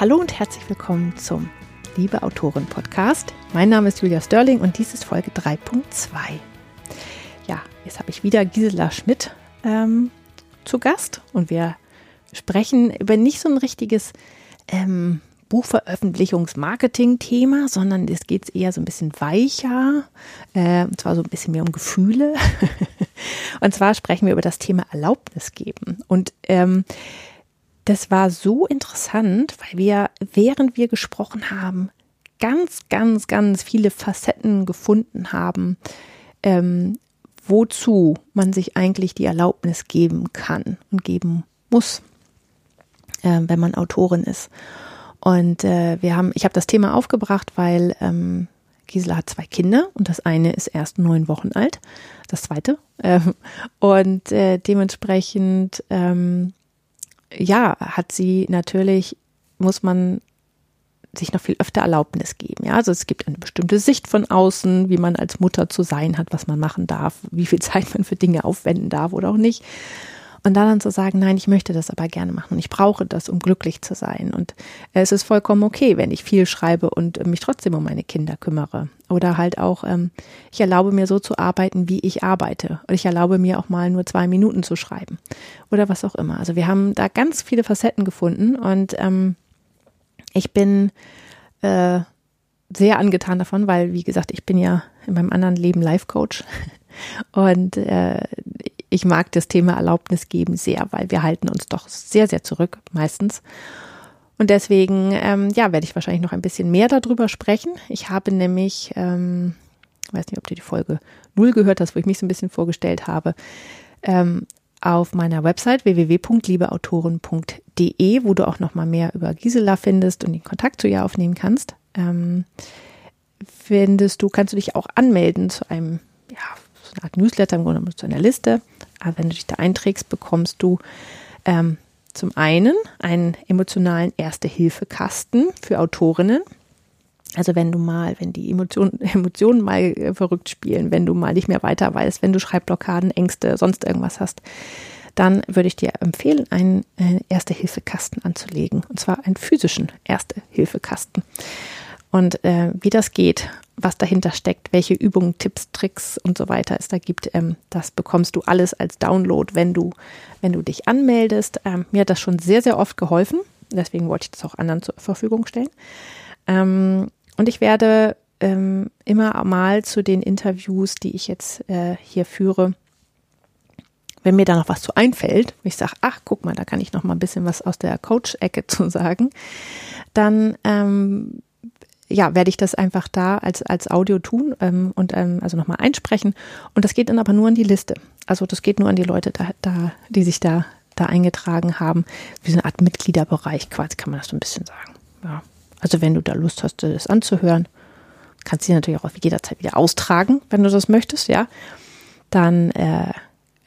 Hallo und herzlich willkommen zum Liebe Autoren Podcast. Mein Name ist Julia Sterling und dies ist Folge 3.2. Ja, jetzt habe ich wieder Gisela Schmidt ähm, zu Gast und wir sprechen über nicht so ein richtiges ähm, Buchveröffentlichungsmarketing-Thema, sondern es geht eher so ein bisschen weicher, äh, und zwar so ein bisschen mehr um Gefühle. und zwar sprechen wir über das Thema Erlaubnis geben. Und ähm, das war so interessant, weil wir, während wir gesprochen haben, ganz, ganz, ganz viele Facetten gefunden haben, ähm, wozu man sich eigentlich die Erlaubnis geben kann und geben muss, äh, wenn man Autorin ist. Und äh, wir haben, ich habe das Thema aufgebracht, weil ähm, Gisela hat zwei Kinder und das eine ist erst neun Wochen alt, das zweite. Ähm, und äh, dementsprechend ähm, ja, hat sie natürlich, muss man sich noch viel öfter Erlaubnis geben. Ja, also es gibt eine bestimmte Sicht von außen, wie man als Mutter zu sein hat, was man machen darf, wie viel Zeit man für Dinge aufwenden darf oder auch nicht. Und da dann zu sagen, nein, ich möchte das aber gerne machen und ich brauche das, um glücklich zu sein. Und es ist vollkommen okay, wenn ich viel schreibe und mich trotzdem um meine Kinder kümmere. Oder halt auch, ähm, ich erlaube mir so zu arbeiten, wie ich arbeite. Und ich erlaube mir auch mal nur zwei Minuten zu schreiben. Oder was auch immer. Also wir haben da ganz viele Facetten gefunden und ähm, ich bin äh, sehr angetan davon, weil, wie gesagt, ich bin ja in meinem anderen Leben Life Coach. Und äh, ich mag das Thema Erlaubnis geben sehr, weil wir halten uns doch sehr, sehr zurück meistens. Und deswegen, ähm, ja, werde ich wahrscheinlich noch ein bisschen mehr darüber sprechen. Ich habe nämlich, ähm, weiß nicht, ob du die Folge null gehört hast, wo ich mich so ein bisschen vorgestellt habe, ähm, auf meiner Website www.liebeautoren.de, wo du auch noch mal mehr über Gisela findest und den Kontakt zu ihr aufnehmen kannst. Ähm, findest du, kannst du dich auch anmelden zu einem, so eine Art Newsletter im Grunde zu einer Liste. Aber wenn du dich da einträgst, bekommst du ähm, zum einen einen emotionalen Erste-Hilfe-Kasten für Autorinnen. Also wenn du mal, wenn die Emotionen, Emotionen mal äh, verrückt spielen, wenn du mal nicht mehr weiter weißt, wenn du Schreibblockaden, Ängste, sonst irgendwas hast, dann würde ich dir empfehlen, einen äh, Erste-Hilfe-Kasten anzulegen. Und zwar einen physischen Erste-Hilfe-Kasten. Und äh, wie das geht, was dahinter steckt, welche Übungen, Tipps, Tricks und so weiter es da gibt, ähm, das bekommst du alles als Download, wenn du, wenn du dich anmeldest. Ähm, mir hat das schon sehr, sehr oft geholfen. Deswegen wollte ich das auch anderen zur Verfügung stellen. Ähm, und ich werde ähm, immer mal zu den Interviews, die ich jetzt äh, hier führe, wenn mir da noch was zu einfällt, ich sage, ach, guck mal, da kann ich noch mal ein bisschen was aus der Coach-Ecke zu sagen, dann ähm, ja, werde ich das einfach da als, als Audio tun ähm, und ähm, also nochmal einsprechen. Und das geht dann aber nur an die Liste. Also das geht nur an die Leute, da, da, die sich da, da eingetragen haben. Wie so eine Art Mitgliederbereich, quasi kann man das so ein bisschen sagen. Ja. Also wenn du da Lust hast, das anzuhören, kannst du natürlich auch jederzeit wieder austragen, wenn du das möchtest, ja. Dann, äh,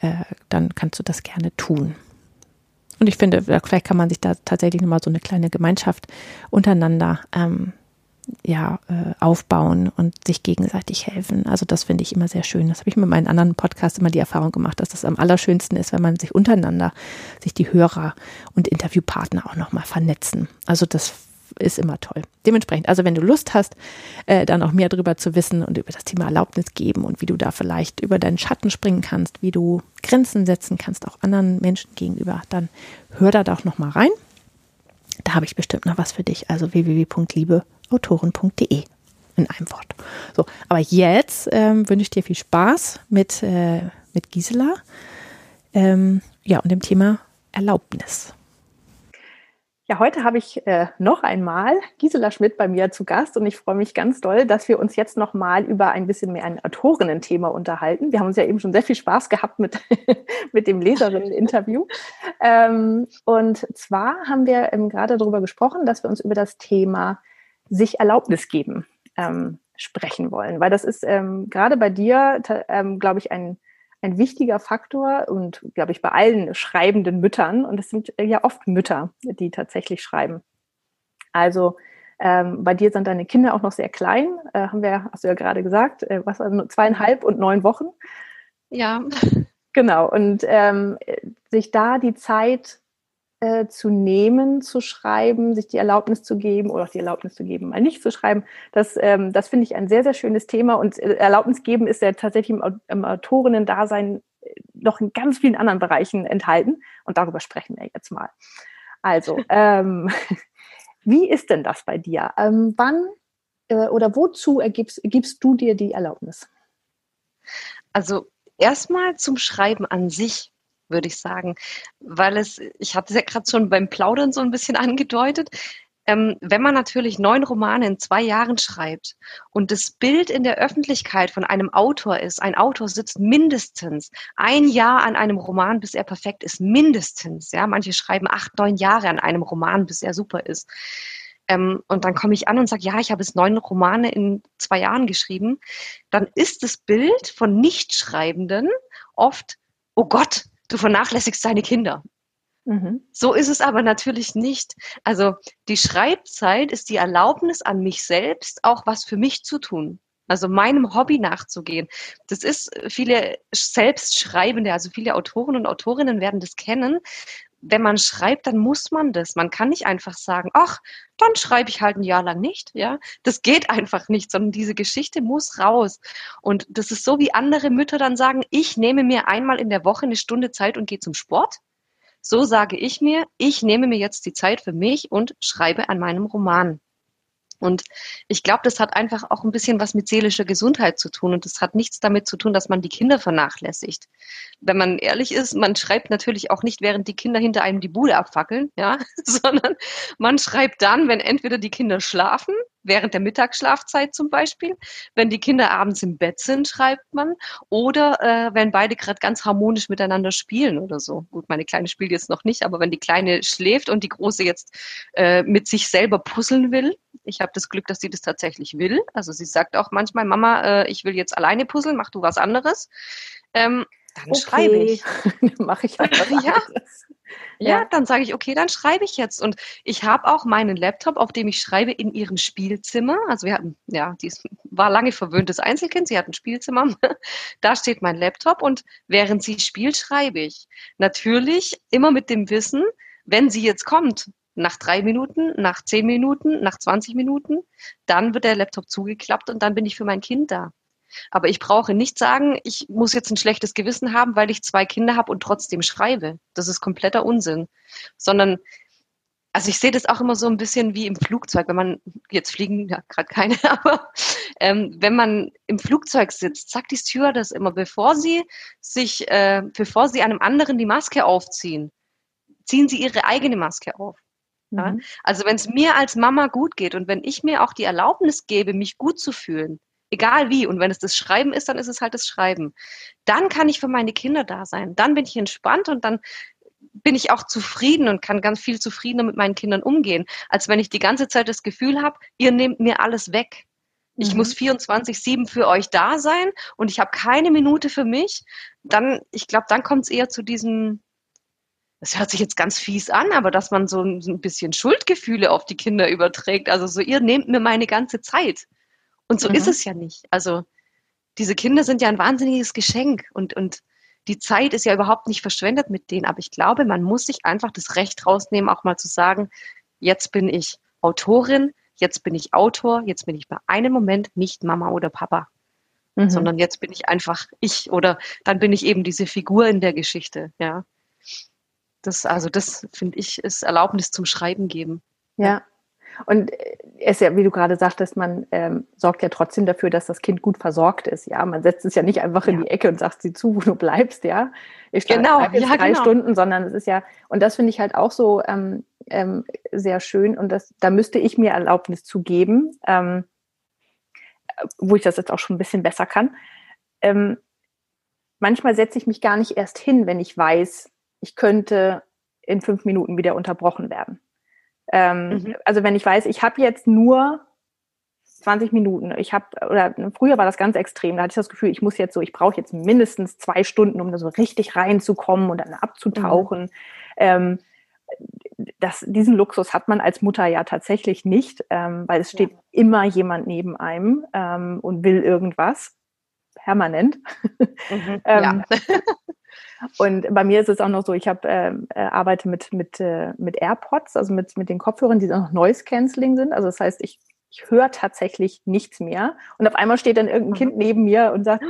äh, dann kannst du das gerne tun. Und ich finde, vielleicht kann man sich da tatsächlich nochmal so eine kleine Gemeinschaft untereinander ähm, ja, äh, aufbauen und sich gegenseitig helfen. Also das finde ich immer sehr schön. Das habe ich mit meinen anderen Podcasts immer die Erfahrung gemacht, dass das am allerschönsten ist, wenn man sich untereinander, sich die Hörer und Interviewpartner auch nochmal vernetzen. Also das ist immer toll. Dementsprechend, also wenn du Lust hast, äh, dann auch mehr darüber zu wissen und über das Thema Erlaubnis geben und wie du da vielleicht über deinen Schatten springen kannst, wie du Grenzen setzen kannst, auch anderen Menschen gegenüber, dann hör da doch nochmal rein. Da habe ich bestimmt noch was für dich. Also www.liebeautoren.de in einem Wort. So, aber jetzt ähm, wünsche ich dir viel Spaß mit, äh, mit Gisela. Ähm, ja, und dem Thema Erlaubnis. Ja, heute habe ich äh, noch einmal Gisela Schmidt bei mir zu Gast und ich freue mich ganz doll, dass wir uns jetzt noch mal über ein bisschen mehr ein Autorinnen-Thema unterhalten. Wir haben uns ja eben schon sehr viel Spaß gehabt mit, mit dem Leserinnen-Interview. Ähm, und zwar haben wir ähm, gerade darüber gesprochen, dass wir uns über das Thema sich Erlaubnis geben ähm, sprechen wollen, weil das ist ähm, gerade bei dir, ähm, glaube ich, ein ein wichtiger Faktor und, glaube ich, bei allen schreibenden Müttern, und es sind ja oft Mütter, die tatsächlich schreiben. Also ähm, bei dir sind deine Kinder auch noch sehr klein, äh, haben wir, hast du ja gerade gesagt, äh, was also zweieinhalb und neun Wochen. Ja. Genau, und ähm, sich da die Zeit äh, zu nehmen, zu schreiben, sich die Erlaubnis zu geben oder auch die Erlaubnis zu geben, mal nicht zu schreiben. Das, ähm, das finde ich ein sehr, sehr schönes Thema. Und äh, Erlaubnis geben ist ja tatsächlich im, im Autorinnen-Dasein äh, noch in ganz vielen anderen Bereichen enthalten. Und darüber sprechen wir jetzt mal. Also, ähm, wie ist denn das bei dir? Ähm, wann äh, oder wozu ergibst, gibst du dir die Erlaubnis? Also erstmal zum Schreiben an sich würde ich sagen, weil es, ich hatte es ja gerade schon beim Plaudern so ein bisschen angedeutet, ähm, wenn man natürlich neun Romane in zwei Jahren schreibt und das Bild in der Öffentlichkeit von einem Autor ist, ein Autor sitzt mindestens ein Jahr an einem Roman, bis er perfekt ist, mindestens. Ja, manche schreiben acht, neun Jahre an einem Roman, bis er super ist. Ähm, und dann komme ich an und sage, ja, ich habe jetzt neun Romane in zwei Jahren geschrieben. Dann ist das Bild von Nichtschreibenden oft, oh Gott, du vernachlässigst deine Kinder. Mhm. So ist es aber natürlich nicht. Also die Schreibzeit ist die Erlaubnis an mich selbst, auch was für mich zu tun. Also meinem Hobby nachzugehen. Das ist viele Selbstschreibende, also viele Autoren und Autorinnen werden das kennen. Wenn man schreibt, dann muss man das. Man kann nicht einfach sagen, ach, dann schreibe ich halt ein Jahr lang nicht. Ja, das geht einfach nicht, sondern diese Geschichte muss raus. Und das ist so, wie andere Mütter dann sagen, ich nehme mir einmal in der Woche eine Stunde Zeit und gehe zum Sport. So sage ich mir, ich nehme mir jetzt die Zeit für mich und schreibe an meinem Roman. Und ich glaube, das hat einfach auch ein bisschen was mit seelischer Gesundheit zu tun. Und das hat nichts damit zu tun, dass man die Kinder vernachlässigt. Wenn man ehrlich ist, man schreibt natürlich auch nicht, während die Kinder hinter einem die Bude abfackeln, ja, sondern man schreibt dann, wenn entweder die Kinder schlafen während der Mittagsschlafzeit zum Beispiel. Wenn die Kinder abends im Bett sind, schreibt man. Oder äh, wenn beide gerade ganz harmonisch miteinander spielen oder so. Gut, meine Kleine spielt jetzt noch nicht, aber wenn die Kleine schläft und die Große jetzt äh, mit sich selber puzzeln will, ich habe das Glück, dass sie das tatsächlich will. Also sie sagt auch manchmal, Mama, äh, ich will jetzt alleine puzzeln, mach du was anderes. Ähm, dann okay. schreibe ich. Mache ich halt was ja. Ja, dann sage ich, okay, dann schreibe ich jetzt. Und ich habe auch meinen Laptop, auf dem ich schreibe, in ihrem Spielzimmer. Also wir hatten, ja, die war lange verwöhntes Einzelkind, sie hat ein Spielzimmer. Da steht mein Laptop und während sie spielt, schreibe ich. Natürlich immer mit dem Wissen, wenn sie jetzt kommt, nach drei Minuten, nach zehn Minuten, nach 20 Minuten, dann wird der Laptop zugeklappt und dann bin ich für mein Kind da. Aber ich brauche nicht sagen, ich muss jetzt ein schlechtes Gewissen haben, weil ich zwei Kinder habe und trotzdem schreibe. Das ist kompletter Unsinn. Sondern, also ich sehe das auch immer so ein bisschen wie im Flugzeug, wenn man, jetzt fliegen ja gerade keine, aber ähm, wenn man im Flugzeug sitzt, sagt die Stewardess immer, bevor sie sich, äh, bevor sie einem anderen die Maske aufziehen, ziehen sie ihre eigene Maske auf. Ja? Mhm. Also wenn es mir als Mama gut geht und wenn ich mir auch die Erlaubnis gebe, mich gut zu fühlen, Egal wie. Und wenn es das Schreiben ist, dann ist es halt das Schreiben. Dann kann ich für meine Kinder da sein. Dann bin ich entspannt und dann bin ich auch zufrieden und kann ganz viel zufriedener mit meinen Kindern umgehen, als wenn ich die ganze Zeit das Gefühl habe, ihr nehmt mir alles weg. Ich mhm. muss 24-7 für euch da sein und ich habe keine Minute für mich. Dann, ich glaube, dann kommt es eher zu diesem, das hört sich jetzt ganz fies an, aber dass man so ein, so ein bisschen Schuldgefühle auf die Kinder überträgt. Also so, ihr nehmt mir meine ganze Zeit. Und so mhm. ist es ja nicht. Also diese Kinder sind ja ein wahnsinniges Geschenk und, und die Zeit ist ja überhaupt nicht verschwendet mit denen. Aber ich glaube, man muss sich einfach das Recht rausnehmen, auch mal zu sagen, jetzt bin ich Autorin, jetzt bin ich Autor, jetzt bin ich bei einem Moment nicht Mama oder Papa. Mhm. Sondern jetzt bin ich einfach ich oder dann bin ich eben diese Figur in der Geschichte, ja. Das, also das finde ich, ist Erlaubnis zum Schreiben geben. Ja. Und es ja, wie du gerade sagtest, man ähm, sorgt ja trotzdem dafür, dass das Kind gut versorgt ist. Ja, man setzt es ja nicht einfach in die Ecke und sagt sie zu, wo du bleibst. Ja, ich genau, jetzt ja, drei genau. Stunden, sondern es ist ja und das finde ich halt auch so ähm, ähm, sehr schön und das, da müsste ich mir Erlaubnis zu geben, ähm, wo ich das jetzt auch schon ein bisschen besser kann. Ähm, manchmal setze ich mich gar nicht erst hin, wenn ich weiß, ich könnte in fünf Minuten wieder unterbrochen werden. Ähm, mhm. Also wenn ich weiß, ich habe jetzt nur 20 Minuten. Ich habe, oder früher war das ganz extrem, da hatte ich das Gefühl, ich muss jetzt so, ich brauche jetzt mindestens zwei Stunden, um da so richtig reinzukommen und dann abzutauchen. Mhm. Ähm, das, diesen Luxus hat man als Mutter ja tatsächlich nicht, ähm, weil es steht ja. immer jemand neben einem ähm, und will irgendwas. Permanent. Mhm, ähm, ja. Und bei mir ist es auch noch so, ich habe ähm, äh, arbeite mit, mit, äh, mit AirPods, also mit, mit den Kopfhörern, die auch Noise Cancelling sind. Also das heißt, ich, ich höre tatsächlich nichts mehr. Und auf einmal steht dann irgendein mhm. Kind neben mir und sagt,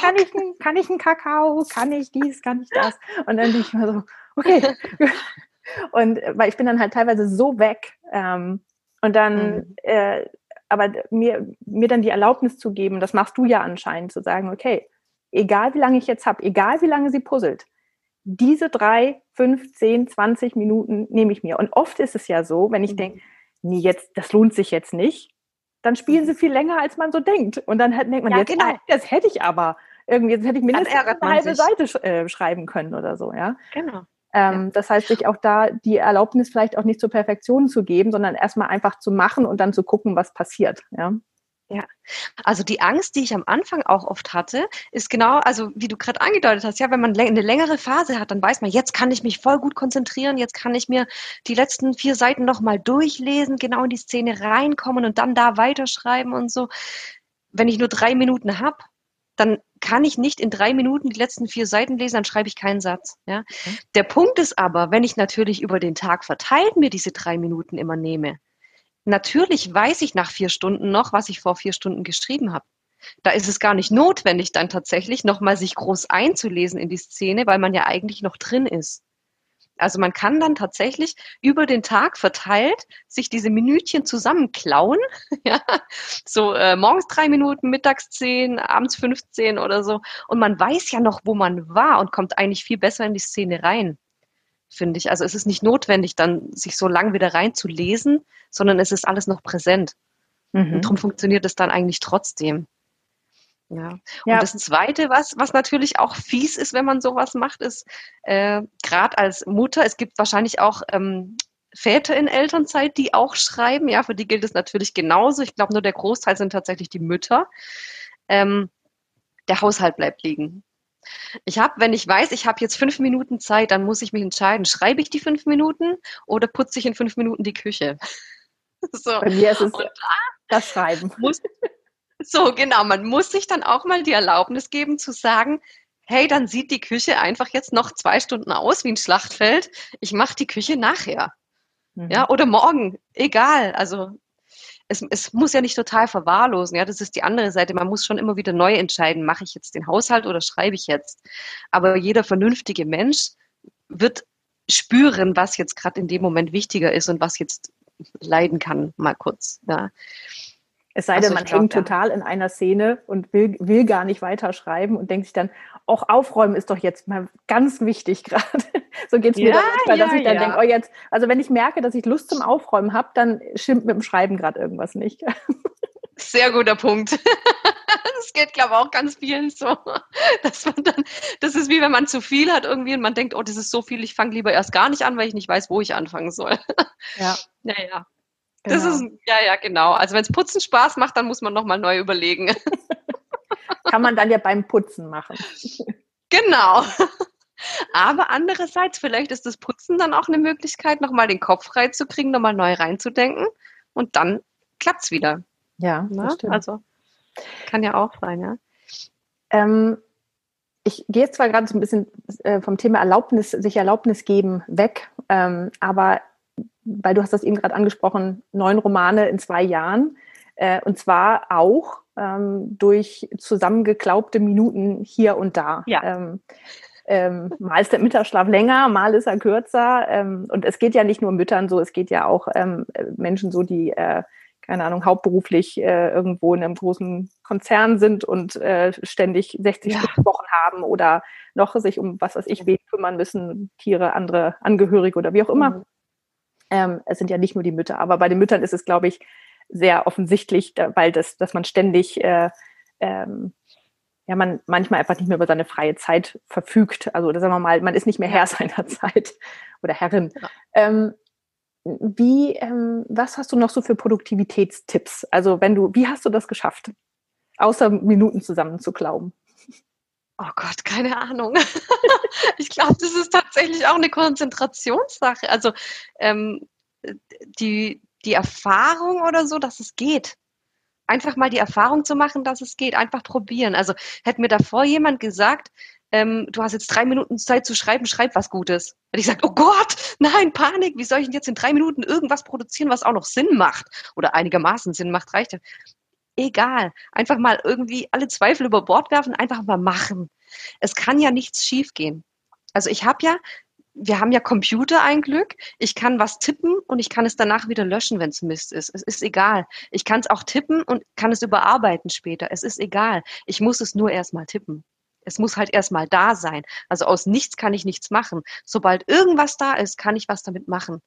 kann ich, kann ich einen Kakao? Kann ich dies? Kann ich das? Und dann bin ich mal so, okay. und äh, weil ich bin dann halt teilweise so weg. Ähm, und dann, mhm. äh, aber mir, mir dann die Erlaubnis zu geben, das machst du ja anscheinend, zu sagen, okay, egal wie lange ich jetzt habe, egal wie lange sie puzzelt, diese drei, fünf, zehn, zwanzig Minuten nehme ich mir. Und oft ist es ja so, wenn ich mhm. denke, nee, jetzt, das lohnt sich jetzt nicht, dann spielen sie viel länger, als man so denkt. Und dann denkt man, ja, jetzt, genau. ah, das hätte ich aber. Irgendwie, jetzt hätte ich mindestens eine halbe sich. Seite äh, schreiben können oder so, ja. Genau. Ähm, ja. Das heißt, sich auch da die Erlaubnis vielleicht auch nicht zur Perfektion zu geben, sondern erstmal einfach zu machen und dann zu gucken, was passiert. Ja. Ja, also die Angst, die ich am Anfang auch oft hatte, ist genau, also wie du gerade angedeutet hast, ja, wenn man eine längere Phase hat, dann weiß man, jetzt kann ich mich voll gut konzentrieren, jetzt kann ich mir die letzten vier Seiten nochmal durchlesen, genau in die Szene reinkommen und dann da weiterschreiben und so. Wenn ich nur drei Minuten habe, dann kann ich nicht in drei Minuten die letzten vier Seiten lesen, dann schreibe ich keinen Satz. Ja? Okay. Der Punkt ist aber, wenn ich natürlich über den Tag verteilt mir diese drei Minuten immer nehme, natürlich weiß ich nach vier Stunden noch, was ich vor vier Stunden geschrieben habe. Da ist es gar nicht notwendig, dann tatsächlich nochmal sich groß einzulesen in die Szene, weil man ja eigentlich noch drin ist. Also man kann dann tatsächlich über den Tag verteilt sich diese Minütchen zusammenklauen. ja, so äh, morgens drei Minuten, mittags zehn, abends 15 oder so. Und man weiß ja noch, wo man war und kommt eigentlich viel besser in die Szene rein, finde ich. Also es ist nicht notwendig, dann sich so lang wieder reinzulesen, sondern es ist alles noch präsent. Mhm. Und darum funktioniert es dann eigentlich trotzdem. Ja. ja. Und das Zweite, was, was natürlich auch fies ist, wenn man sowas macht, ist, äh, gerade als Mutter, es gibt wahrscheinlich auch ähm, Väter in Elternzeit, die auch schreiben. Ja, für die gilt es natürlich genauso. Ich glaube, nur der Großteil sind tatsächlich die Mütter. Ähm, der Haushalt bleibt liegen. Ich habe, wenn ich weiß, ich habe jetzt fünf Minuten Zeit, dann muss ich mich entscheiden, schreibe ich die fünf Minuten oder putze ich in fünf Minuten die Küche? so. Bei mir ist es da das Schreiben. Muss, so, genau. Man muss sich dann auch mal die Erlaubnis geben zu sagen, hey, dann sieht die Küche einfach jetzt noch zwei Stunden aus wie ein Schlachtfeld. Ich mache die Küche nachher. Mhm. Ja, oder morgen. Egal. Also es, es muss ja nicht total verwahrlosen. Ja, das ist die andere Seite. Man muss schon immer wieder neu entscheiden, mache ich jetzt den Haushalt oder schreibe ich jetzt. Aber jeder vernünftige Mensch wird spüren, was jetzt gerade in dem Moment wichtiger ist und was jetzt leiden kann, mal kurz. Ja. Es sei denn, man glaub, hängt ja. total in einer Szene und will, will gar nicht weiterschreiben und denkt sich dann, auch aufräumen ist doch jetzt mal ganz wichtig gerade. so geht es mir ja, dann manchmal, ja, dass ich dann denke, oh jetzt, also wenn ich merke, dass ich Lust zum Aufräumen habe, dann stimmt mit dem Schreiben gerade irgendwas nicht. Sehr guter Punkt. Das geht, glaube ich, auch ganz vielen so. Dass man dann, das ist wie wenn man zu viel hat irgendwie und man denkt, oh, das ist so viel, ich fange lieber erst gar nicht an, weil ich nicht weiß, wo ich anfangen soll. Ja. Naja. Genau. Das ist, ja, ja, genau. Also wenn es Putzen Spaß macht, dann muss man nochmal neu überlegen. Kann man dann ja beim Putzen machen. Genau. Aber andererseits, vielleicht ist das Putzen dann auch eine Möglichkeit, nochmal den Kopf freizukriegen, nochmal neu reinzudenken und dann klappt es wieder. Ja? Ne? also kann ja auch sein, ja. Ähm, ich gehe jetzt zwar gerade so ein bisschen äh, vom Thema Erlaubnis, sich Erlaubnis geben, weg, ähm, aber weil du hast das eben gerade angesprochen, neun Romane in zwei Jahren. Äh, und zwar auch ähm, durch zusammengeklaubte Minuten hier und da. Ja. Ähm, ähm, mal ist der Mittagsschlaf länger, mal ist er kürzer. Ähm, und es geht ja nicht nur Müttern so, es geht ja auch ähm, Menschen so, die, äh, keine Ahnung, hauptberuflich äh, irgendwo in einem großen Konzern sind und äh, ständig 60 ja. Wochen haben oder noch sich um was weiß ich wen kümmern müssen, Tiere, andere Angehörige oder wie auch immer. Mhm. Ähm, es sind ja nicht nur die Mütter, aber bei den Müttern ist es, glaube ich, sehr offensichtlich, weil das, dass man ständig äh, ähm, ja, man manchmal einfach nicht mehr über seine freie Zeit verfügt. Also, sagen wir mal, man ist nicht mehr Herr seiner Zeit oder Herrin. Ja. Ähm, wie, ähm, was hast du noch so für Produktivitätstipps? Also, wenn du, wie hast du das geschafft? Außer Minuten zusammen zu glauben. Oh Gott, keine Ahnung. ich glaube, das ist tatsächlich auch eine Konzentrationssache. Also ähm, die, die Erfahrung oder so, dass es geht. Einfach mal die Erfahrung zu machen, dass es geht. Einfach probieren. Also hätte mir davor jemand gesagt, ähm, du hast jetzt drei Minuten Zeit zu schreiben, schreib was Gutes. Und ich sage, oh Gott, nein, Panik, wie soll ich denn jetzt in drei Minuten irgendwas produzieren, was auch noch Sinn macht oder einigermaßen Sinn macht, reicht ja. Egal, einfach mal irgendwie alle Zweifel über Bord werfen, einfach mal machen. Es kann ja nichts schiefgehen. Also ich habe ja wir haben ja Computer ein Glück. Ich kann was tippen und ich kann es danach wieder löschen, wenn es Mist ist. Es ist egal. Ich kann es auch tippen und kann es überarbeiten später. Es ist egal. Ich muss es nur erstmal tippen. Es muss halt erstmal da sein. Also aus nichts kann ich nichts machen. Sobald irgendwas da ist, kann ich was damit machen.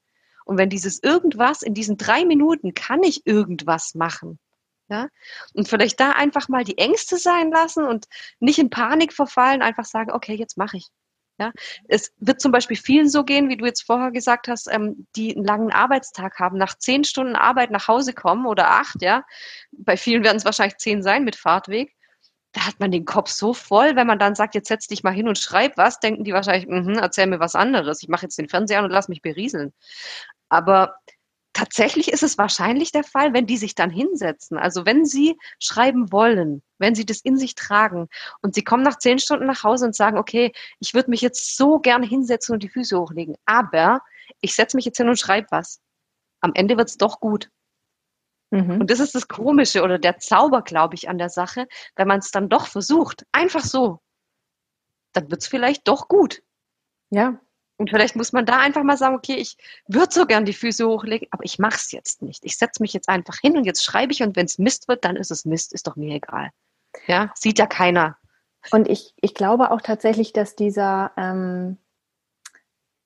Und wenn dieses irgendwas in diesen drei Minuten kann ich irgendwas machen. Ja? Und vielleicht da einfach mal die Ängste sein lassen und nicht in Panik verfallen, einfach sagen, okay, jetzt mache ich. Ja, es wird zum Beispiel vielen so gehen, wie du jetzt vorher gesagt hast, ähm, die einen langen Arbeitstag haben, nach zehn Stunden Arbeit nach Hause kommen oder acht, ja. Bei vielen werden es wahrscheinlich zehn sein mit Fahrtweg. Da hat man den Kopf so voll, wenn man dann sagt, jetzt setz dich mal hin und schreib was, denken die wahrscheinlich, mh, erzähl mir was anderes. Ich mache jetzt den Fernseher an und lass mich berieseln. Aber tatsächlich ist es wahrscheinlich der Fall, wenn die sich dann hinsetzen. Also wenn sie schreiben wollen, wenn sie das in sich tragen und sie kommen nach zehn Stunden nach Hause und sagen, okay, ich würde mich jetzt so gerne hinsetzen und die Füße hochlegen, aber ich setze mich jetzt hin und schreibe was. Am Ende wird es doch gut. Mhm. Und das ist das Komische oder der Zauber, glaube ich, an der Sache, wenn man es dann doch versucht, einfach so, dann wird es vielleicht doch gut. Ja, und vielleicht muss man da einfach mal sagen, okay, ich würde so gern die Füße hochlegen, aber ich mache es jetzt nicht. Ich setze mich jetzt einfach hin und jetzt schreibe ich und wenn es Mist wird, dann ist es Mist, ist doch mir egal. Ja, sieht ja keiner. Und ich, ich glaube auch tatsächlich, dass dieser, ähm,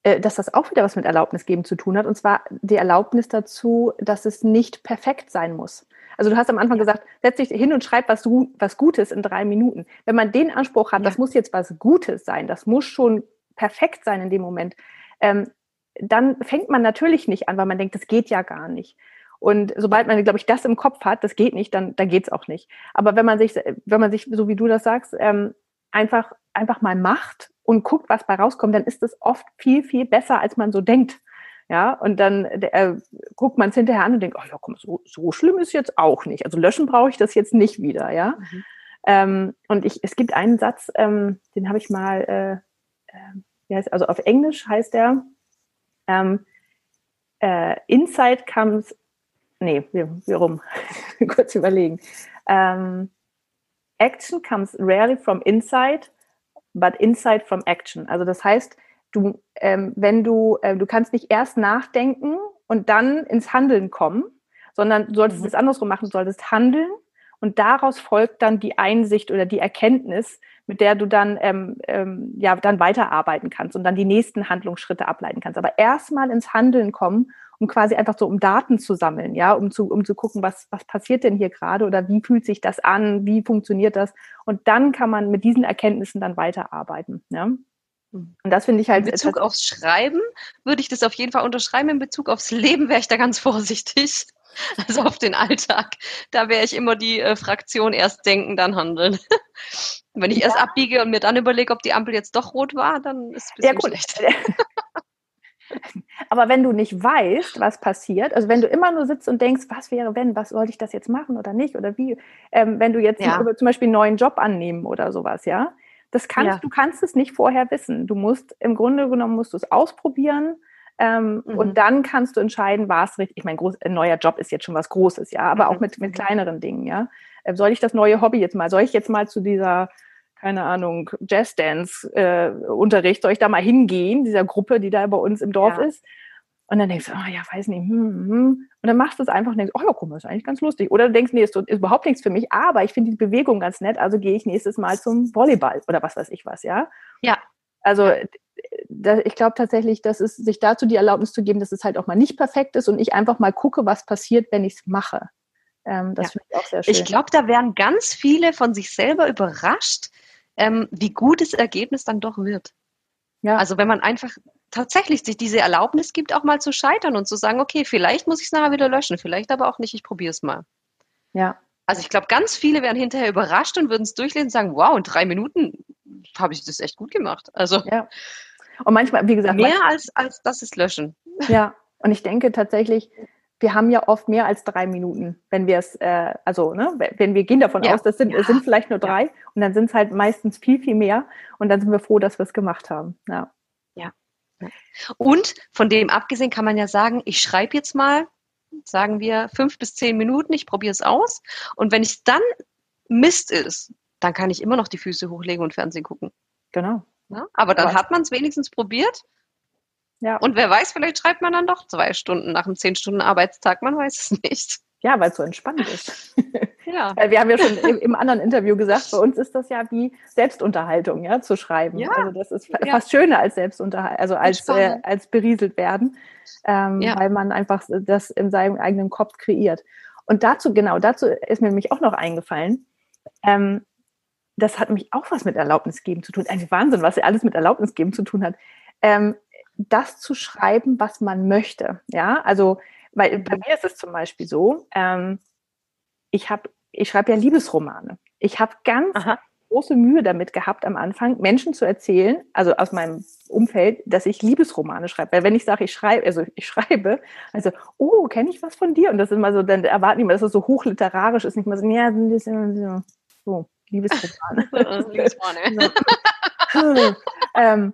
äh, dass das auch wieder was mit Erlaubnis geben zu tun hat. Und zwar die Erlaubnis dazu, dass es nicht perfekt sein muss. Also du hast am Anfang ja. gesagt, setz dich hin und schreib was, was Gutes in drei Minuten. Wenn man den Anspruch hat, ja. das muss jetzt was Gutes sein, das muss schon perfekt sein in dem Moment, ähm, dann fängt man natürlich nicht an, weil man denkt, das geht ja gar nicht. Und sobald man, glaube ich, das im Kopf hat, das geht nicht, dann, dann geht es auch nicht. Aber wenn man sich, wenn man sich, so wie du das sagst, ähm, einfach, einfach mal macht und guckt, was bei rauskommt, dann ist es oft viel, viel besser, als man so denkt. Ja, und dann äh, guckt man es hinterher an und denkt, oh ja, komm, so, so schlimm ist jetzt auch nicht. Also löschen brauche ich das jetzt nicht wieder, ja. Mhm. Ähm, und ich, es gibt einen Satz, ähm, den habe ich mal, äh, äh, wie heißt, also auf Englisch heißt der, ähm, äh, Inside comes, nee, wie, wie rum? Kurz überlegen. Ähm, action comes rarely from inside, but inside from action. Also das heißt, du, ähm, wenn du, äh, du kannst nicht erst nachdenken und dann ins Handeln kommen, sondern du solltest mhm. es andersrum machen, du solltest handeln und daraus folgt dann die Einsicht oder die Erkenntnis, mit der du dann, ähm, ähm, ja, dann weiterarbeiten kannst und dann die nächsten Handlungsschritte ableiten kannst. Aber erstmal ins Handeln kommen, um quasi einfach so, um Daten zu sammeln, ja, um zu, um zu gucken, was, was passiert denn hier gerade oder wie fühlt sich das an, wie funktioniert das? Und dann kann man mit diesen Erkenntnissen dann weiterarbeiten, ja. Und das finde ich halt. In Bezug aufs Schreiben würde ich das auf jeden Fall unterschreiben. In Bezug aufs Leben wäre ich da ganz vorsichtig. Also auf den Alltag. Da wäre ich immer die äh, Fraktion erst denken, dann handeln. Wenn ich ja. erst abbiege und mir dann überlege, ob die Ampel jetzt doch rot war, dann ist es ja, schlecht. Aber wenn du nicht weißt, was passiert, also wenn du immer nur sitzt und denkst, was wäre, wenn, was sollte ich das jetzt machen oder nicht oder wie, ähm, wenn du jetzt ja. zum Beispiel einen neuen Job annehmen oder sowas, ja, das kannst, ja. du kannst es nicht vorher wissen. Du musst, im Grunde genommen musst du es ausprobieren ähm, mhm. Und dann kannst du entscheiden, war es richtig. Ich meine, ein neuer Job ist jetzt schon was Großes, ja, aber mhm. auch mit, mit kleineren Dingen, ja. Äh, soll ich das neue Hobby jetzt mal, soll ich jetzt mal zu dieser, keine Ahnung, Jazz-Dance-Unterricht, äh, soll ich da mal hingehen, dieser Gruppe, die da bei uns im Dorf ja. ist? Und dann denkst du, oh, ja, weiß nicht, hm, hm. hm. Und dann machst du es einfach und denkst, oh ja, guck mal, ist eigentlich ganz lustig. Oder du denkst, nee, ist, ist überhaupt nichts für mich, aber ich finde die Bewegung ganz nett, also gehe ich nächstes Mal zum Volleyball oder was weiß ich was, ja? Ja. Also da, ich glaube tatsächlich, dass es sich dazu die Erlaubnis zu geben, dass es halt auch mal nicht perfekt ist und ich einfach mal gucke, was passiert, wenn ich es mache. Ähm, das ja. finde ich auch sehr schön. Ich glaube, da werden ganz viele von sich selber überrascht, ähm, wie gut das Ergebnis dann doch wird. Ja. Also wenn man einfach tatsächlich sich diese Erlaubnis gibt, auch mal zu scheitern und zu sagen, okay, vielleicht muss ich es nachher wieder löschen, vielleicht aber auch nicht, ich probiere es mal. Ja. Also ich glaube, ganz viele werden hinterher überrascht und würden es durchlesen und sagen, wow, in drei Minuten habe ich das echt gut gemacht. Also ja. Und manchmal, wie gesagt, mehr als, als das ist Löschen. Ja, und ich denke tatsächlich, wir haben ja oft mehr als drei Minuten, wenn wir es, äh, also ne, wenn wir gehen davon ja. aus, das sind, ja. sind vielleicht nur drei ja. und dann sind es halt meistens viel, viel mehr und dann sind wir froh, dass wir es gemacht haben. Ja. ja. Und von dem abgesehen kann man ja sagen, ich schreibe jetzt mal, sagen wir, fünf bis zehn Minuten, ich probiere es aus und wenn es dann Mist ist, dann kann ich immer noch die Füße hochlegen und Fernsehen gucken. Genau. aber dann hat man es wenigstens probiert ja. Und wer weiß, vielleicht schreibt man dann doch zwei Stunden nach einem zehn Stunden Arbeitstag, man weiß es nicht. Ja, weil es so entspannt ist. ja. Weil wir haben ja schon im, im, anderen Interview gesagt, bei uns ist das ja wie Selbstunterhaltung, ja, zu schreiben. Ja. Also das ist ja. fast schöner als Selbstunterhaltung, also als, äh, als berieselt werden, ähm, ja. weil man einfach das in seinem eigenen Kopf kreiert. Und dazu, genau, dazu ist mir nämlich auch noch eingefallen, ähm, das hat nämlich auch was mit Erlaubnis geben zu tun. Ein Wahnsinn, was alles mit Erlaubnis geben zu tun hat. Ähm, das zu schreiben, was man möchte. Ja, also, weil bei mir ist es zum Beispiel so, ähm, ich habe, ich schreibe ja Liebesromane. Ich habe ganz Aha. große Mühe damit gehabt, am Anfang Menschen zu erzählen, also aus meinem Umfeld, dass ich Liebesromane schreibe. Weil wenn ich sage, ich schreibe, also ich schreibe, also, oh, kenne ich was von dir? Und das ist immer so, dann erwarten die immer, dass es so hochliterarisch ist, nicht mal so, ja, ein Liebesromane. ähm,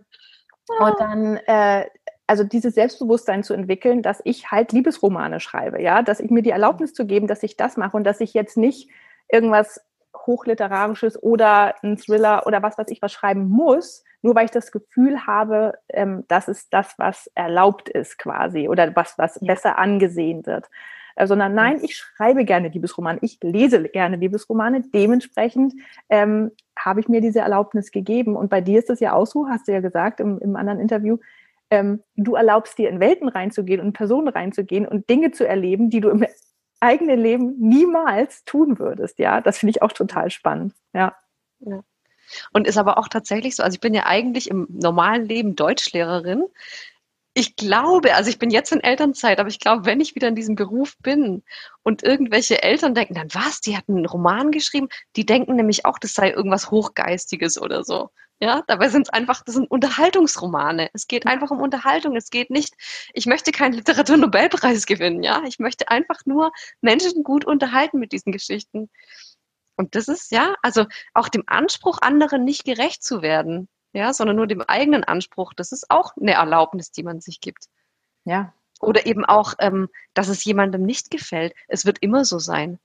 und dann, äh, also dieses Selbstbewusstsein zu entwickeln, dass ich halt Liebesromane schreibe, ja, dass ich mir die Erlaubnis zu geben, dass ich das mache und dass ich jetzt nicht irgendwas hochliterarisches oder ein Thriller oder was weiß ich was schreiben muss, nur weil ich das Gefühl habe, ähm, das ist das, was erlaubt ist quasi oder was, was ja. besser angesehen wird. Äh, sondern nein, ich schreibe gerne Liebesromane, ich lese gerne Liebesromane. Dementsprechend ähm, habe ich mir diese Erlaubnis gegeben. Und bei dir ist es ja auch so, hast du ja gesagt im, im anderen Interview, ähm, du erlaubst dir in Welten reinzugehen und Personen reinzugehen und Dinge zu erleben, die du im eigenen Leben niemals tun würdest. Ja, das finde ich auch total spannend. Ja. ja. Und ist aber auch tatsächlich so, also ich bin ja eigentlich im normalen Leben Deutschlehrerin ich glaube, also ich bin jetzt in Elternzeit, aber ich glaube, wenn ich wieder in diesem Beruf bin und irgendwelche Eltern denken, dann was, die hatten einen Roman geschrieben, die denken nämlich auch, das sei irgendwas Hochgeistiges oder so. Ja, dabei sind es einfach, das sind Unterhaltungsromane. Es geht einfach um Unterhaltung. Es geht nicht, ich möchte keinen Literaturnobelpreis gewinnen, ja. Ich möchte einfach nur Menschen gut unterhalten mit diesen Geschichten. Und das ist, ja, also auch dem Anspruch, anderen nicht gerecht zu werden ja, sondern nur dem eigenen Anspruch. Das ist auch eine Erlaubnis, die man sich gibt. Ja. Oder eben auch, ähm, dass es jemandem nicht gefällt. Es wird immer so sein.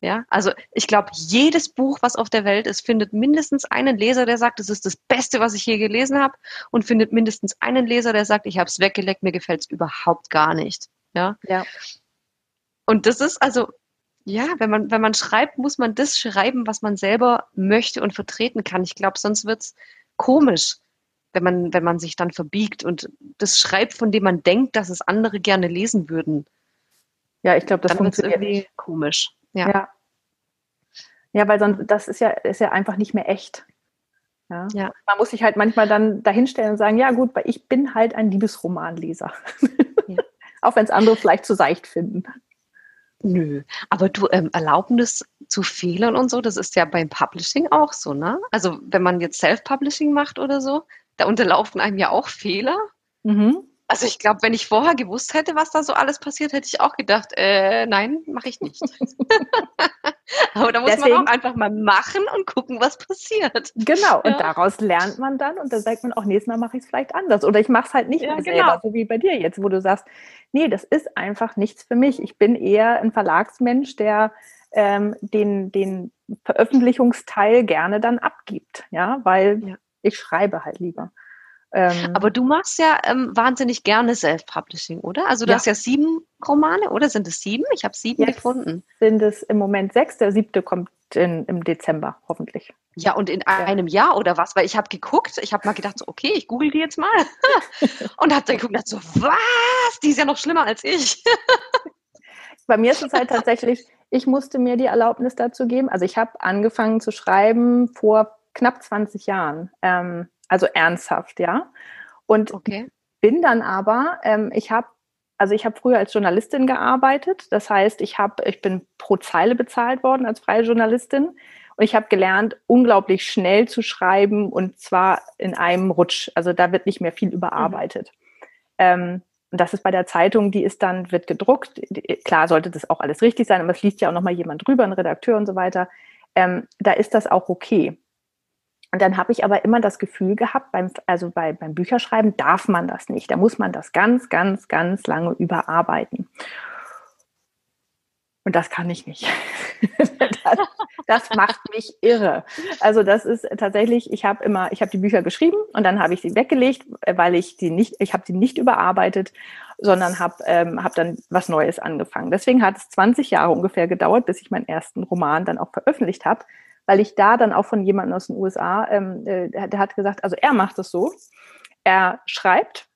Ja, also ich glaube, jedes Buch, was auf der Welt ist, findet mindestens einen Leser, der sagt, es ist das Beste, was ich je gelesen habe, und findet mindestens einen Leser, der sagt, ich habe es weggeleckt, mir gefällt es überhaupt gar nicht. Ja. ja. Und das ist also, ja, wenn man, wenn man schreibt, muss man das schreiben, was man selber möchte und vertreten kann. Ich glaube, sonst wird es komisch, wenn man, wenn man sich dann verbiegt und das schreibt, von dem man denkt, dass es andere gerne lesen würden. Ja, ich glaube, das dann funktioniert irgendwie komisch. Ja. ja. ja. weil sonst, das ist ja, ist ja einfach nicht mehr echt. Ja. ja. Man muss sich halt manchmal dann dahinstellen und sagen, ja gut, ich bin halt ein Liebesromanleser. Ja. Auch wenn es andere vielleicht zu seicht finden. Nö, aber du, ähm, Erlaubnis zu Fehlern und so, das ist ja beim Publishing auch so, ne? Also wenn man jetzt Self-Publishing macht oder so, da unterlaufen einem ja auch Fehler. Mhm. Also ich glaube, wenn ich vorher gewusst hätte, was da so alles passiert, hätte ich auch gedacht, äh, nein, mache ich nicht. Aber da muss Deswegen, man auch einfach mal machen und gucken, was passiert. Genau, und daraus lernt man dann und dann sagt man auch, nächstes Mal mache ich es vielleicht anders. Oder ich mache es halt nicht ja, mehr genau. selber, so wie bei dir jetzt, wo du sagst, nee, das ist einfach nichts für mich. Ich bin eher ein Verlagsmensch, der ähm, den, den Veröffentlichungsteil gerne dann abgibt, ja, weil ja. ich schreibe halt lieber. Ähm, Aber du machst ja ähm, wahnsinnig gerne Self-Publishing, oder? Also du ja. hast ja sieben Romane, oder sind es sieben? Ich habe sieben Jetzt gefunden. Sind es im Moment sechs, der siebte kommt in, im Dezember, hoffentlich. Ja, und in ja. einem Jahr oder was? Weil ich habe geguckt, ich habe mal gedacht, so, okay, ich google die jetzt mal. und habe dann geguckt und dachte so, was? Die ist ja noch schlimmer als ich. Bei mir ist es halt tatsächlich, ich musste mir die Erlaubnis dazu geben. Also ich habe angefangen zu schreiben vor knapp 20 Jahren. Ähm, also ernsthaft, ja. Und okay. bin dann aber, ähm, ich habe also ich habe früher als Journalistin gearbeitet. Das heißt, ich habe, ich bin pro Zeile bezahlt worden als freie Journalistin. Und ich habe gelernt, unglaublich schnell zu schreiben und zwar in einem Rutsch. Also da wird nicht mehr viel überarbeitet. Mhm. Ähm, und das ist bei der Zeitung, die ist dann, wird gedruckt. Klar sollte das auch alles richtig sein, aber es liest ja auch nochmal jemand drüber, ein Redakteur und so weiter. Ähm, da ist das auch okay. Und dann habe ich aber immer das Gefühl gehabt, beim, also bei, beim Bücherschreiben darf man das nicht. Da muss man das ganz, ganz, ganz lange überarbeiten. Und das kann ich nicht. das, das, macht mich irre. Also das ist tatsächlich, ich habe immer, ich habe die Bücher geschrieben und dann habe ich sie weggelegt, weil ich die nicht, ich habe sie nicht überarbeitet, sondern habe ähm, hab dann was Neues angefangen. Deswegen hat es 20 Jahre ungefähr gedauert, bis ich meinen ersten Roman dann auch veröffentlicht habe, weil ich da dann auch von jemandem aus den USA, ähm, äh, der hat gesagt, also er macht es so, er schreibt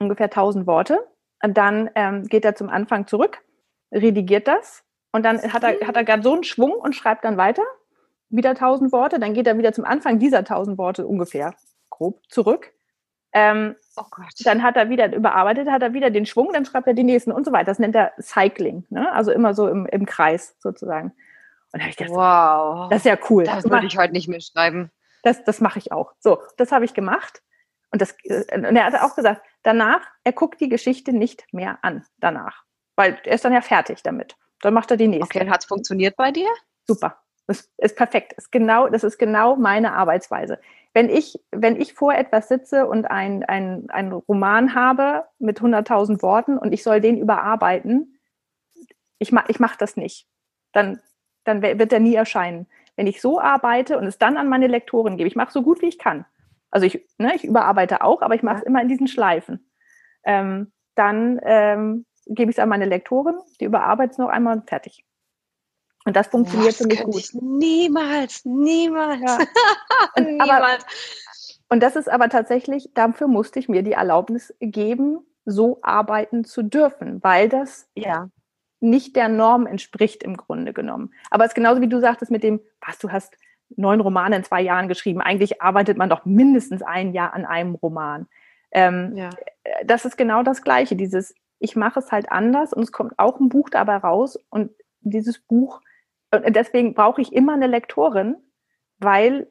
ungefähr 1000 Worte, und dann ähm, geht er zum Anfang zurück redigiert das und dann hat er, hat er gerade so einen Schwung und schreibt dann weiter, wieder tausend Worte, dann geht er wieder zum Anfang dieser tausend Worte ungefähr grob zurück. Ähm, oh dann hat er wieder überarbeitet, hat er wieder den Schwung, dann schreibt er die nächsten und so weiter. Das nennt er Cycling, ne? also immer so im, im Kreis sozusagen. Und habe ich gedacht, wow, das ist ja cool. Das würde ich heute nicht mehr schreiben. Das, das mache ich auch. So, das habe ich gemacht. Und, das, äh, und er hat auch gesagt, danach, er guckt die Geschichte nicht mehr an, danach weil er ist dann ja fertig damit. Dann macht er die nächste. Okay, hat es funktioniert bei dir? Super. Das ist perfekt. Das ist genau, das ist genau meine Arbeitsweise. Wenn ich, wenn ich vor etwas sitze und ein, ein, ein Roman habe mit 100.000 Worten und ich soll den überarbeiten, ich, ma, ich mache das nicht. Dann, dann wird er nie erscheinen. Wenn ich so arbeite und es dann an meine Lektoren gebe, ich mache so gut wie ich kann. Also ich, ne, ich überarbeite auch, aber ich mache es immer in diesen Schleifen. Ähm, dann ähm, gebe ich es an meine Lektorin, die überarbeitet es noch einmal und fertig. Und das funktioniert für mich gut. niemals, niemals. Ja. Und, niemals. Aber, und das ist aber tatsächlich, dafür musste ich mir die Erlaubnis geben, so arbeiten zu dürfen, weil das ja nicht der Norm entspricht im Grunde genommen. Aber es ist genauso wie du sagtest mit dem, was du hast neun Romane in zwei Jahren geschrieben. Eigentlich arbeitet man doch mindestens ein Jahr an einem Roman. Ähm, ja. Das ist genau das Gleiche. Dieses, ich mache es halt anders und es kommt auch ein Buch dabei raus und dieses Buch, und deswegen brauche ich immer eine Lektorin, weil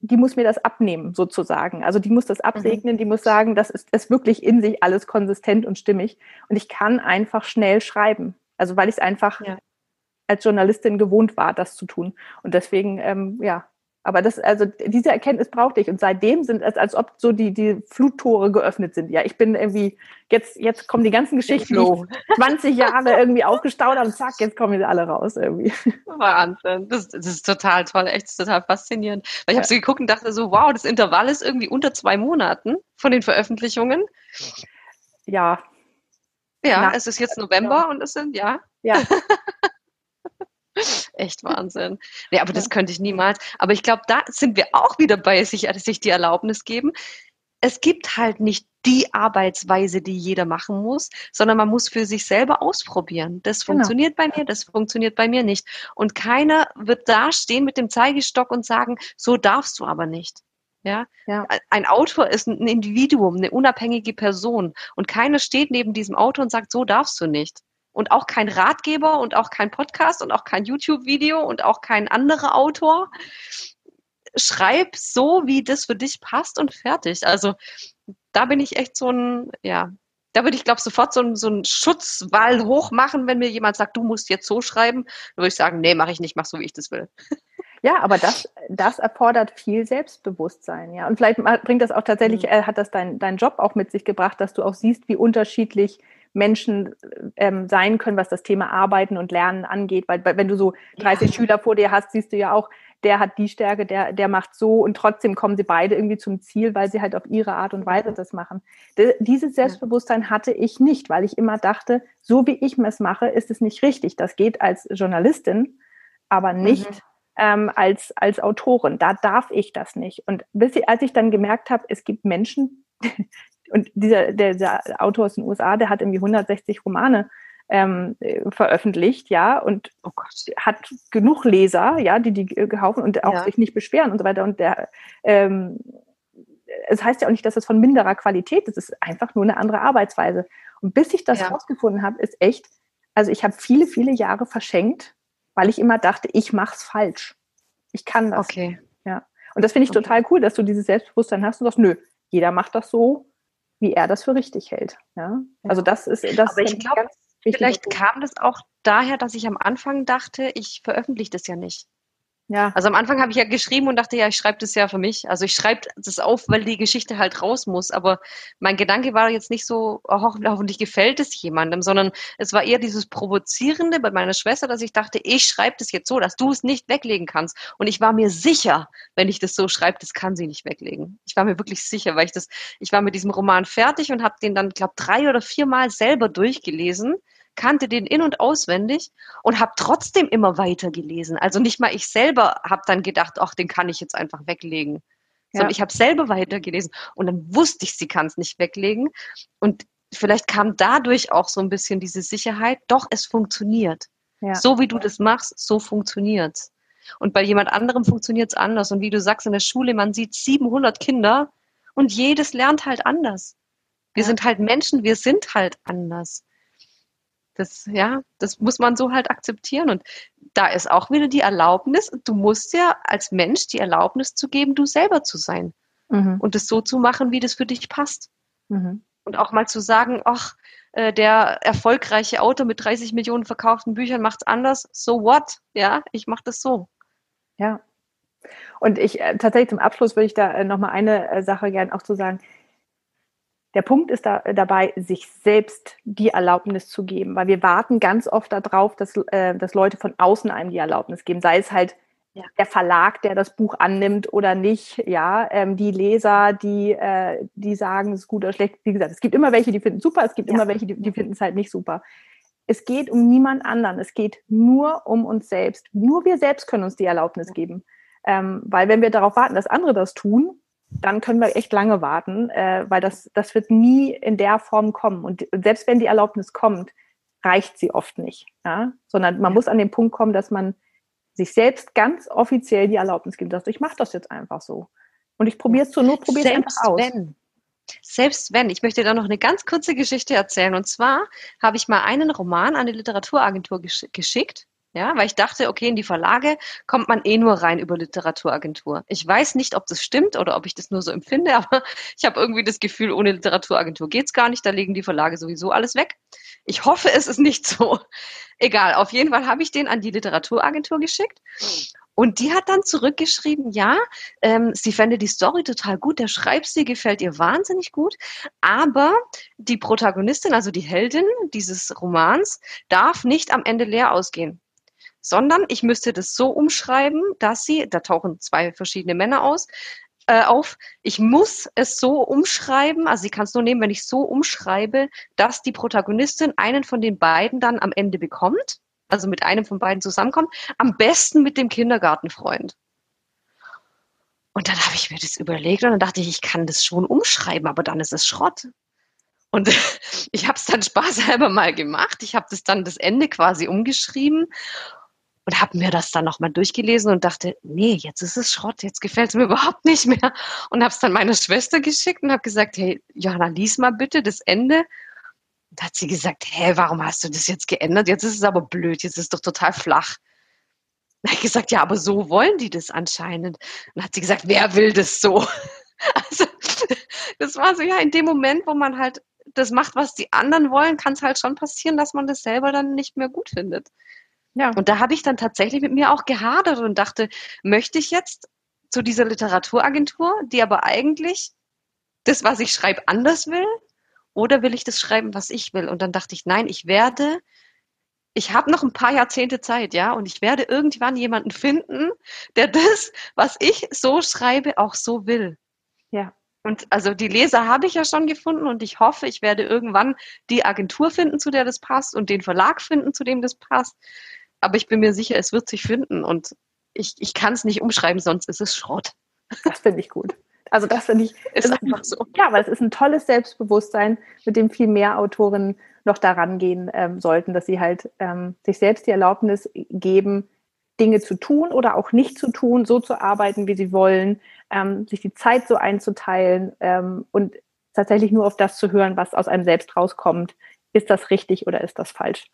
die muss mir das abnehmen, sozusagen. Also die muss das mhm. absegnen, mhm. die muss sagen, das ist, ist wirklich in sich alles konsistent und stimmig. Und ich kann einfach schnell schreiben. Also weil ich es einfach ja. als Journalistin gewohnt war, das zu tun. Und deswegen, ähm, ja, aber das, also diese Erkenntnis brauchte ich. Und seitdem sind es, als ob so die, die Fluttore geöffnet sind. Ja, ich bin irgendwie, jetzt, jetzt kommen die ganzen Geschichten, die 20 Jahre irgendwie aufgestaut haben, zack, jetzt kommen sie alle raus irgendwie. Wahnsinn. Das, das ist total toll, echt total faszinierend. Weil ich habe so geguckt und dachte so, wow, das Intervall ist irgendwie unter zwei Monaten von den Veröffentlichungen. Ja. Ja, Na, es ist jetzt November ja. und es sind, ja. Ja. Echt Wahnsinn. Nee, aber das könnte ich niemals. Aber ich glaube, da sind wir auch wieder bei sich, sich die Erlaubnis geben. Es gibt halt nicht die Arbeitsweise, die jeder machen muss, sondern man muss für sich selber ausprobieren. Das genau. funktioniert bei mir, das funktioniert bei mir nicht. Und keiner wird da stehen mit dem Zeigestock und sagen, so darfst du aber nicht. Ja? ja? Ein Autor ist ein Individuum, eine unabhängige Person. Und keiner steht neben diesem Autor und sagt, so darfst du nicht und auch kein Ratgeber und auch kein Podcast und auch kein YouTube-Video und auch kein anderer Autor. Schreib so, wie das für dich passt und fertig. Also da bin ich echt so ein, ja, da würde ich, glaube sofort so, ein, so einen Schutzwall hochmachen, wenn mir jemand sagt, du musst jetzt so schreiben. Dann würde ich sagen, nee, mache ich nicht, mach so, wie ich das will. Ja, aber das, das erfordert viel Selbstbewusstsein, ja. Und vielleicht bringt das auch tatsächlich, mhm. äh, hat das dein, dein Job auch mit sich gebracht, dass du auch siehst, wie unterschiedlich Menschen ähm, sein können, was das Thema Arbeiten und Lernen angeht. Weil, weil wenn du so 30 ja. Schüler vor dir hast, siehst du ja auch, der hat die Stärke, der, der macht so und trotzdem kommen sie beide irgendwie zum Ziel, weil sie halt auf ihre Art und Weise das machen. De, dieses Selbstbewusstsein hatte ich nicht, weil ich immer dachte, so wie ich es mache, ist es nicht richtig. Das geht als Journalistin, aber nicht mhm. ähm, als, als Autorin. Da darf ich das nicht. Und bis ich, als ich dann gemerkt habe, es gibt Menschen, und dieser, der, der Autor aus den USA, der hat irgendwie 160 Romane ähm, veröffentlicht, ja, und oh hat genug Leser, ja, die die kaufen und auch ja. sich nicht beschweren und so weiter. Und der, ähm, es heißt ja auch nicht, dass es von minderer Qualität ist, es ist einfach nur eine andere Arbeitsweise. Und bis ich das ja. rausgefunden habe, ist echt, also ich habe viele, viele Jahre verschenkt, weil ich immer dachte, ich mache es falsch. Ich kann das. Okay. Ja. Und das finde ich okay. total cool, dass du dieses Selbstbewusstsein hast und sagst, nö, jeder macht das so wie er das für richtig hält. Ja? Also das ist das. Aber ich glaube, vielleicht kam das auch daher, dass ich am Anfang dachte, ich veröffentliche das ja nicht. Ja. Also am Anfang habe ich ja geschrieben und dachte, ja, ich schreibe das ja für mich. Also ich schreibe das auf, weil die Geschichte halt raus muss. Aber mein Gedanke war jetzt nicht so, oh, hoffentlich gefällt es jemandem, sondern es war eher dieses Provozierende bei meiner Schwester, dass ich dachte, ich schreibe das jetzt so, dass du es nicht weglegen kannst. Und ich war mir sicher, wenn ich das so schreibe, das kann sie nicht weglegen. Ich war mir wirklich sicher, weil ich das, ich war mit diesem Roman fertig und habe den dann, glaube drei oder viermal selber durchgelesen kannte den in und auswendig und habe trotzdem immer weiter gelesen. Also nicht mal ich selber habe dann gedacht, ach, den kann ich jetzt einfach weglegen. Ja. Sondern ich habe selber weitergelesen und dann wusste ich, sie kann es nicht weglegen. Und vielleicht kam dadurch auch so ein bisschen diese Sicherheit, doch, es funktioniert. Ja. So wie du das machst, so funktioniert Und bei jemand anderem funktioniert es anders. Und wie du sagst, in der Schule, man sieht 700 Kinder und jedes lernt halt anders. Wir ja. sind halt Menschen, wir sind halt anders. Das, ja, das muss man so halt akzeptieren. Und da ist auch wieder die Erlaubnis, du musst ja als Mensch die Erlaubnis zu geben, du selber zu sein. Mhm. Und es so zu machen, wie das für dich passt. Mhm. Und auch mal zu sagen, ach, äh, der erfolgreiche Autor mit 30 Millionen verkauften Büchern macht es anders. So what? Ja, ich mache das so. Ja. Und ich äh, tatsächlich zum Abschluss würde ich da äh, nochmal eine Sache gerne auch zu sagen der Punkt ist da, äh, dabei, sich selbst die Erlaubnis zu geben, weil wir warten ganz oft darauf, dass, äh, dass Leute von außen einem die Erlaubnis geben, sei es halt ja. der Verlag, der das Buch annimmt oder nicht, ja, ähm, die Leser, die, äh, die sagen, es ist gut oder schlecht. Wie gesagt, es gibt immer welche, die finden es super, es gibt ja. immer welche, die, die finden es halt nicht super. Es geht um niemand anderen, es geht nur um uns selbst. Nur wir selbst können uns die Erlaubnis geben. Ähm, weil wenn wir darauf warten, dass andere das tun, dann können wir echt lange warten, äh, weil das, das wird nie in der Form kommen. Und selbst wenn die Erlaubnis kommt, reicht sie oft nicht. Ja? Sondern man muss an den Punkt kommen, dass man sich selbst ganz offiziell die Erlaubnis gibt. Dass ich mache das jetzt einfach so. Und ich probiere es zur Not, probiere es einfach aus. Wenn. Selbst wenn, ich möchte da noch eine ganz kurze Geschichte erzählen. Und zwar habe ich mal einen Roman an die Literaturagentur gesch geschickt ja, weil ich dachte, okay, in die Verlage kommt man eh nur rein über Literaturagentur. Ich weiß nicht, ob das stimmt oder ob ich das nur so empfinde, aber ich habe irgendwie das Gefühl, ohne Literaturagentur geht's gar nicht. Da legen die Verlage sowieso alles weg. Ich hoffe, es ist nicht so. Egal, auf jeden Fall habe ich den an die Literaturagentur geschickt. Und die hat dann zurückgeschrieben, ja, ähm, sie fände die Story total gut, der Schreibstil gefällt ihr wahnsinnig gut, aber die Protagonistin, also die Heldin dieses Romans, darf nicht am Ende leer ausgehen sondern ich müsste das so umschreiben, dass sie, da tauchen zwei verschiedene Männer aus, äh, auf, ich muss es so umschreiben, also sie kann es nur nehmen, wenn ich so umschreibe, dass die Protagonistin einen von den beiden dann am Ende bekommt, also mit einem von beiden zusammenkommt, am besten mit dem Kindergartenfreund. Und dann habe ich mir das überlegt und dann dachte ich, ich kann das schon umschreiben, aber dann ist es Schrott. Und ich habe es dann spaßhalber mal gemacht. Ich habe das dann das Ende quasi umgeschrieben und habe mir das dann nochmal durchgelesen und dachte, nee, jetzt ist es Schrott, jetzt gefällt es mir überhaupt nicht mehr. Und habe es dann meiner Schwester geschickt und habe gesagt, hey, Johanna, lies mal bitte das Ende. Und hat sie gesagt, hä, warum hast du das jetzt geändert? Jetzt ist es aber blöd, jetzt ist es doch total flach. Und habe ich gesagt, ja, aber so wollen die das anscheinend. Und hat sie gesagt, wer will das so? Also, das war so, ja, in dem Moment, wo man halt das macht, was die anderen wollen, kann es halt schon passieren, dass man das selber dann nicht mehr gut findet. Ja. Und da habe ich dann tatsächlich mit mir auch gehadert und dachte, möchte ich jetzt zu dieser Literaturagentur, die aber eigentlich das, was ich schreibe, anders will? Oder will ich das schreiben, was ich will? Und dann dachte ich, nein, ich werde, ich habe noch ein paar Jahrzehnte Zeit, ja, und ich werde irgendwann jemanden finden, der das, was ich so schreibe, auch so will. Ja. Und also die Leser habe ich ja schon gefunden und ich hoffe, ich werde irgendwann die Agentur finden, zu der das passt und den Verlag finden, zu dem das passt aber ich bin mir sicher, es wird sich finden und ich, ich kann es nicht umschreiben, sonst ist es Schrott. Das finde ich gut. Also das finde ich ist, ist einfach so. Ja, weil es ist ein tolles Selbstbewusstsein, mit dem viel mehr Autorinnen noch daran gehen ähm, sollten, dass sie halt ähm, sich selbst die Erlaubnis geben, Dinge zu tun oder auch nicht zu tun, so zu arbeiten, wie sie wollen, ähm, sich die Zeit so einzuteilen ähm, und tatsächlich nur auf das zu hören, was aus einem selbst rauskommt. Ist das richtig oder ist das falsch?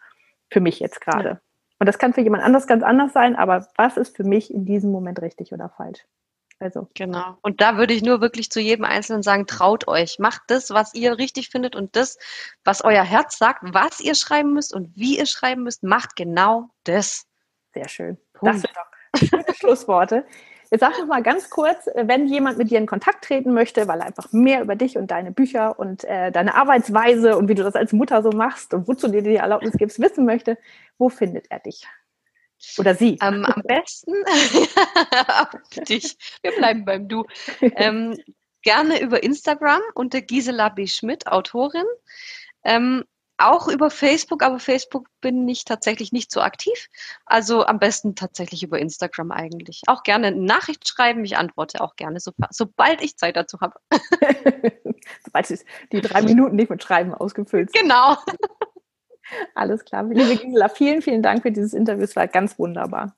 Für mich jetzt gerade. Ja. Und das kann für jemand anders ganz anders sein, aber was ist für mich in diesem Moment richtig oder falsch? Also. Genau. Und da würde ich nur wirklich zu jedem Einzelnen sagen, traut euch. Macht das, was ihr richtig findet und das, was euer Herz sagt, was ihr schreiben müsst und wie ihr schreiben müsst, macht genau das. Sehr schön. Punkt. Das sind doch schöne Schlussworte. Jetzt sag doch mal ganz kurz, äh, wenn jemand mit dir in Kontakt treten möchte, weil er einfach mehr über dich und deine Bücher und äh, deine Arbeitsweise und wie du das als Mutter so machst und wozu dir die Erlaubnis gibst, wissen möchte, wo findet er dich? Oder sie? Ähm, am besten dich. Wir bleiben beim Du. Ähm, gerne über Instagram unter Gisela B. Schmidt, Autorin. Ähm, auch über Facebook, aber Facebook bin ich tatsächlich nicht so aktiv. Also am besten tatsächlich über Instagram eigentlich. Auch gerne eine Nachricht schreiben. Ich antworte auch gerne, so, sobald ich Zeit dazu habe. sobald die drei Minuten nicht mit Schreiben ausgefüllt sind. Genau. Alles klar. Liebe Gisela, vielen, vielen Dank für dieses Interview. Es war ganz wunderbar.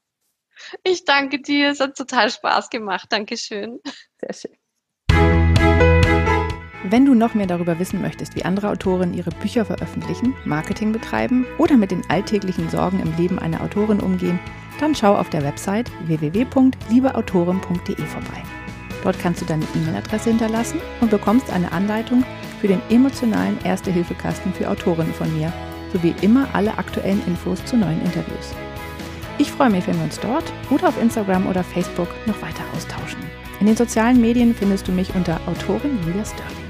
Ich danke dir. Es hat total Spaß gemacht. Dankeschön. Sehr schön. Wenn du noch mehr darüber wissen möchtest, wie andere Autoren ihre Bücher veröffentlichen, Marketing betreiben oder mit den alltäglichen Sorgen im Leben einer Autorin umgehen, dann schau auf der Website www.liebeautorin.de vorbei. Dort kannst du deine E-Mail-Adresse hinterlassen und bekommst eine Anleitung für den emotionalen Erste-Hilfe-Kasten für Autorinnen von mir, sowie immer alle aktuellen Infos zu neuen Interviews. Ich freue mich, wenn wir uns dort oder auf Instagram oder Facebook noch weiter austauschen. In den sozialen Medien findest du mich unter Autorin Julia Sterling.